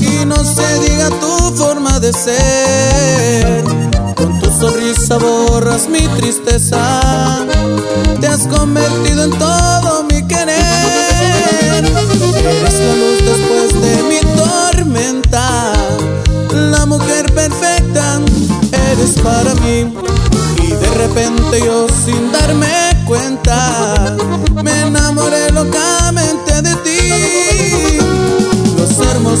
Y no se diga tu forma de ser. Con tu sonrisa borras mi tristeza. Te has convertido en todo mi querer. Eres la luz después de mi tormenta. La mujer perfecta eres para mí. Y de repente yo sin darme cuenta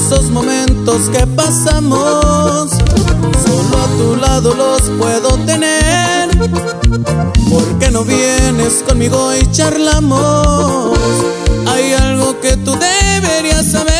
Hermosos momentos que pasamos, solo a tu lado los puedo tener. ¿Por qué no vienes conmigo y charlamos? Hay algo que tú deberías saber.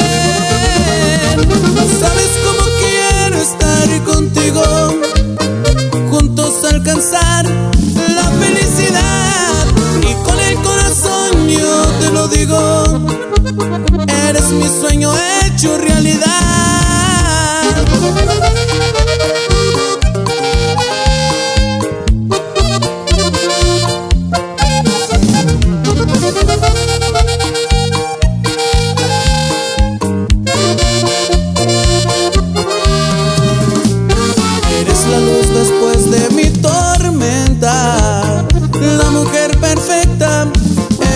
Después de mi tormenta, la mujer perfecta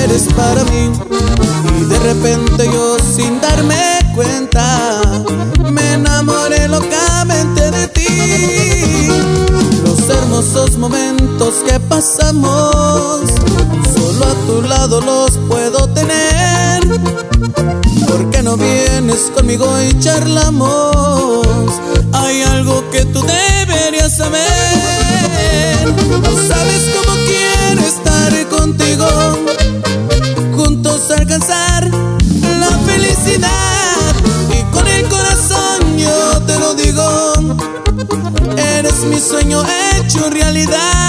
eres para mí. Y de repente yo sin darme cuenta me enamoré locamente de ti. Los hermosos momentos que pasamos, solo a tu lado los puedo tener. ¿Por qué no vienes conmigo y charlamos? Hay algo que tú saber. ¿Sabes cómo quiero estar contigo? Juntos alcanzar la felicidad. Y con el corazón yo te lo digo. Eres mi sueño hecho realidad.